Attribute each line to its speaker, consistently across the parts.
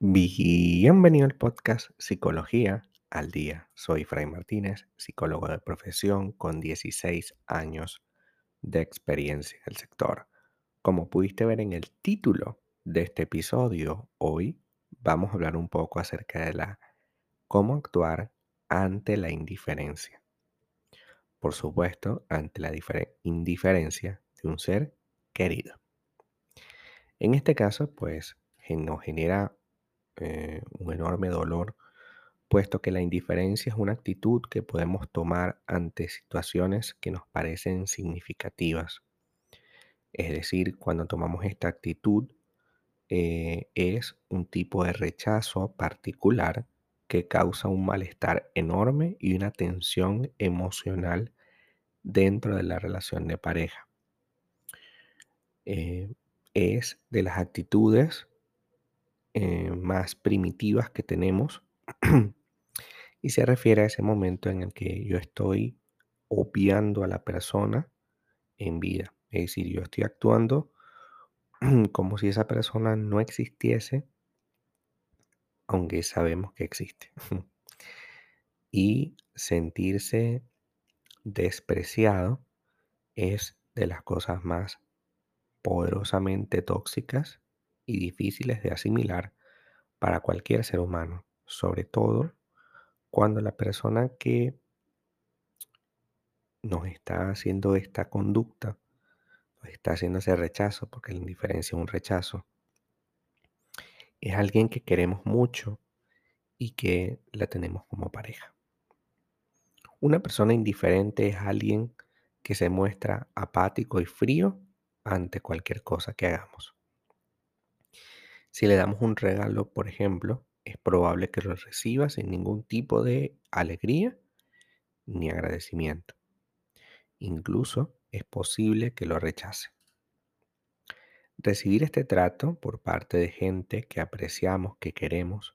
Speaker 1: Bienvenido al podcast Psicología al Día. Soy Fray Martínez, psicólogo de profesión con 16 años de experiencia en el sector. Como pudiste ver en el título de este episodio, hoy vamos a hablar un poco acerca de la cómo actuar ante la indiferencia. Por supuesto, ante la indiferencia de un ser querido. En este caso, pues nos genera eh, un enorme dolor, puesto que la indiferencia es una actitud que podemos tomar ante situaciones que nos parecen significativas. Es decir, cuando tomamos esta actitud, eh, es un tipo de rechazo particular que causa un malestar enorme y una tensión emocional dentro de la relación de pareja. Eh, es de las actitudes eh, más primitivas que tenemos y se refiere a ese momento en el que yo estoy obviando a la persona en vida. Es decir, yo estoy actuando como si esa persona no existiese, aunque sabemos que existe. y sentirse despreciado es de las cosas más poderosamente tóxicas y difíciles de asimilar para cualquier ser humano, sobre todo cuando la persona que nos está haciendo esta conducta, nos está haciendo ese rechazo, porque la indiferencia es un rechazo, es alguien que queremos mucho y que la tenemos como pareja. Una persona indiferente es alguien que se muestra apático y frío ante cualquier cosa que hagamos. Si le damos un regalo, por ejemplo, es probable que lo reciba sin ningún tipo de alegría ni agradecimiento. Incluso es posible que lo rechace. Recibir este trato por parte de gente que apreciamos, que queremos,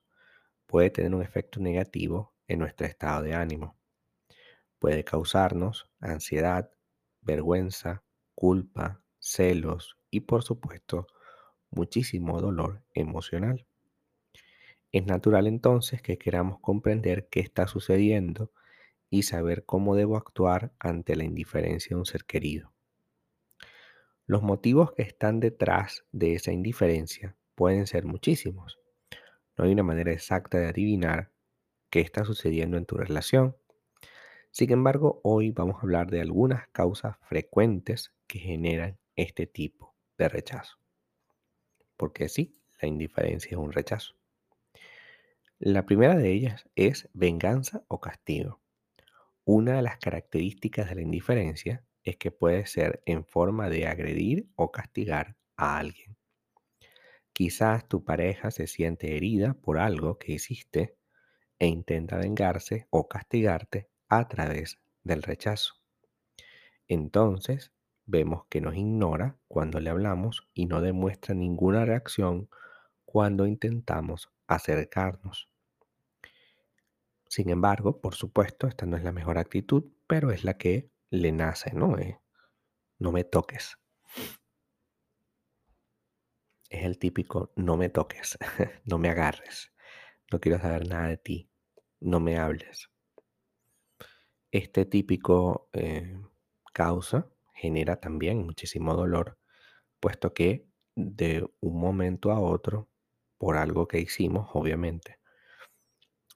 Speaker 1: puede tener un efecto negativo en nuestro estado de ánimo. Puede causarnos ansiedad, vergüenza, culpa, celos y por supuesto muchísimo dolor emocional. Es natural entonces que queramos comprender qué está sucediendo y saber cómo debo actuar ante la indiferencia de un ser querido. Los motivos que están detrás de esa indiferencia pueden ser muchísimos. No hay una manera exacta de adivinar qué está sucediendo en tu relación. Sin embargo, hoy vamos a hablar de algunas causas frecuentes que generan este tipo de rechazo porque sí, la indiferencia es un rechazo. La primera de ellas es venganza o castigo. Una de las características de la indiferencia es que puede ser en forma de agredir o castigar a alguien. Quizás tu pareja se siente herida por algo que hiciste e intenta vengarse o castigarte a través del rechazo. Entonces, Vemos que nos ignora cuando le hablamos y no demuestra ninguna reacción cuando intentamos acercarnos. Sin embargo, por supuesto, esta no es la mejor actitud, pero es la que le nace, ¿no? No me toques. Es el típico no me toques, no me agarres, no quiero saber nada de ti, no me hables. Este típico eh, causa genera también muchísimo dolor, puesto que de un momento a otro, por algo que hicimos, obviamente,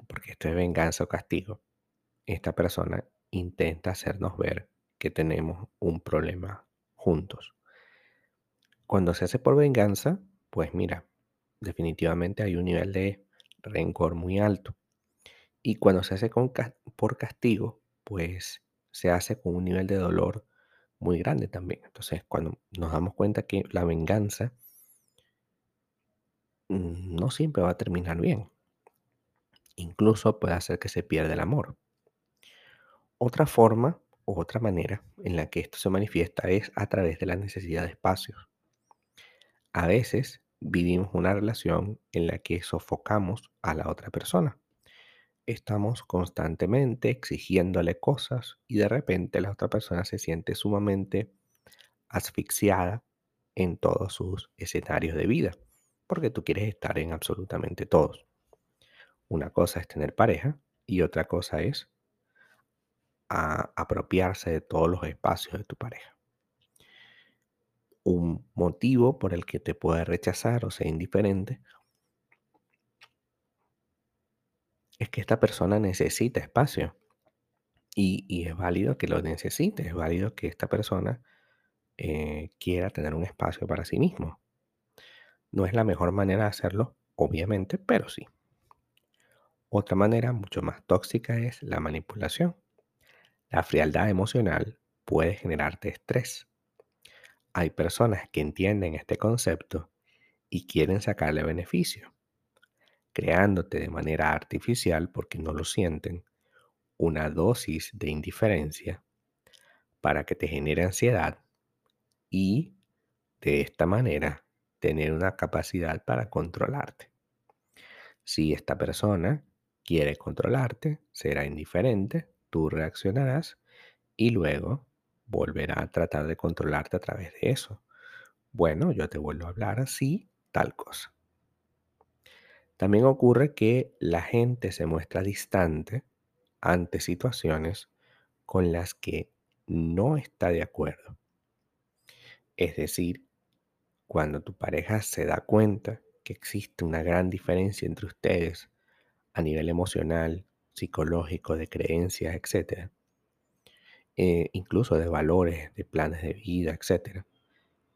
Speaker 1: porque esto es venganza o castigo, esta persona intenta hacernos ver que tenemos un problema juntos. Cuando se hace por venganza, pues mira, definitivamente hay un nivel de rencor muy alto. Y cuando se hace por castigo, pues se hace con un nivel de dolor muy grande también. Entonces, cuando nos damos cuenta que la venganza no siempre va a terminar bien. Incluso puede hacer que se pierda el amor. Otra forma o otra manera en la que esto se manifiesta es a través de la necesidad de espacios. A veces vivimos una relación en la que sofocamos a la otra persona. estamos constantemente exigiéndole cosas y de repente la otra persona se siente sumamente asfixiada en todos sus escenarios de vida, porque tú quieres estar en absolutamente todos. Una cosa es tener pareja y otra cosa es apropiarse de todos los espacios de tu pareja. Un motivo por el que te puede rechazar o sea indiferente es que esta persona necesita espacio. Y, es válido que lo necesite, es válido que esta persona eh, quiera tener un espacio para sí mismo. No es la mejor manera de hacerlo, obviamente, pero sí. Otra manera mucho más tóxica es la manipulación. La frialdad emocional puede generarte estrés. Hay personas que entienden este concepto y quieren sacarle beneficio, creándote de manera artificial, porque no lo sienten, una dosis de indiferencia para que te genere ansiedad y de esta manera tener una capacidad para controlarte. Si esta persona quiere controlarte, será indiferente, tú reaccionarás y luego volverá a tratar de controlarte a través de eso. Bueno, yo te vuelvo a hablar así, tal cosa. También ocurre que la gente se muestra distante ante situaciones con las que no está de acuerdo. Es decir, cuando tu pareja se da cuenta que existe una gran diferencia entre ustedes a nivel emocional, psicológico, de creencias, etc., eh, incluso de valores, de planes de vida, etc.,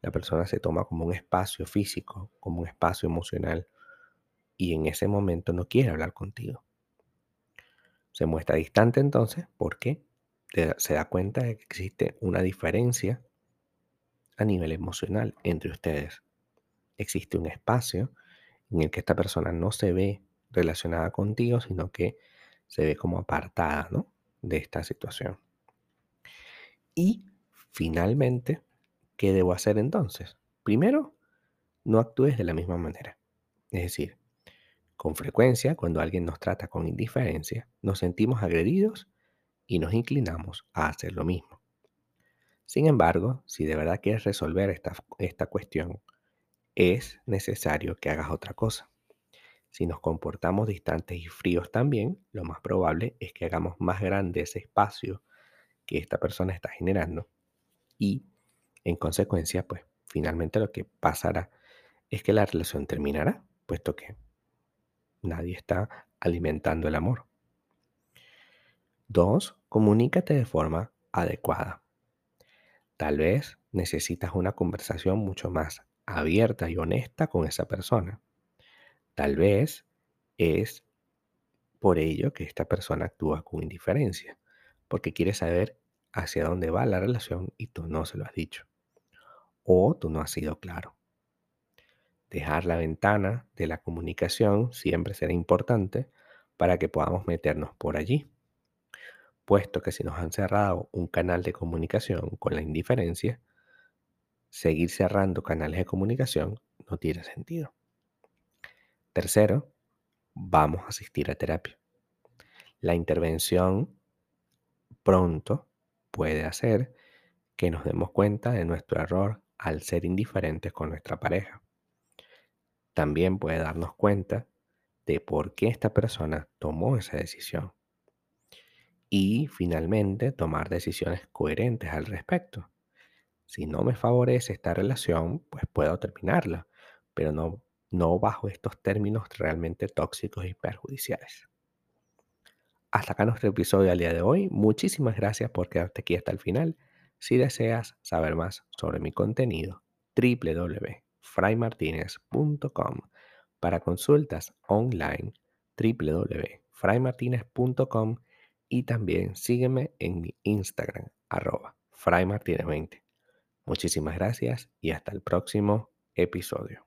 Speaker 1: la persona se toma como un espacio físico, como un espacio emocional, y en ese momento no quiere hablar contigo. Se muestra distante entonces porque se da cuenta de que existe una diferencia a nivel emocional entre ustedes. Existe un espacio en el que esta persona no se ve relacionada contigo, sino que se ve como apartada de esta situación. Y finalmente, ¿qué debo hacer entonces? Primero, no actúes de la misma manera. Es decir, con frecuencia, cuando alguien nos trata con indiferencia, nos sentimos agredidos y nos inclinamos a hacer lo mismo. Sin embargo, si de verdad quieres resolver esta, esta cuestión, es necesario que hagas otra cosa. Si nos comportamos distantes y fríos también, lo más probable es que hagamos más grande ese espacio que esta persona está generando y en consecuencia, pues finalmente lo que pasará es que la relación terminará, puesto que Nadie está alimentando el amor. Dos, comunícate de forma adecuada. Tal vez necesitas una conversación mucho más abierta y honesta con esa persona. Tal vez es por ello que esta persona actúa con indiferencia, porque quiere saber hacia dónde va la relación y tú no se lo has dicho. O tú no has sido claro. Dejar la ventana de la comunicación siempre será importante para que podamos meternos por allí, puesto que si nos han cerrado un canal de comunicación con la indiferencia, seguir cerrando canales de comunicación no tiene sentido. Tercero, vamos a asistir a terapia. La intervención pronto puede hacer que nos demos cuenta de nuestro error al ser indiferentes con nuestra pareja también puede darnos cuenta de por qué esta persona tomó esa decisión. Y finalmente tomar decisiones coherentes al respecto. Si no me favorece esta relación, pues puedo terminarla, pero no, no bajo estos términos realmente tóxicos y perjudiciales. Hasta acá nuestro episodio al día de hoy. Muchísimas gracias por quedarte aquí hasta el final. Si deseas saber más sobre mi contenido, www fraymartinez.com. Para consultas online, www.fraymartinez.com y también sígueme en mi Instagram, arroba fraymartinez20. Muchísimas gracias y hasta el próximo episodio.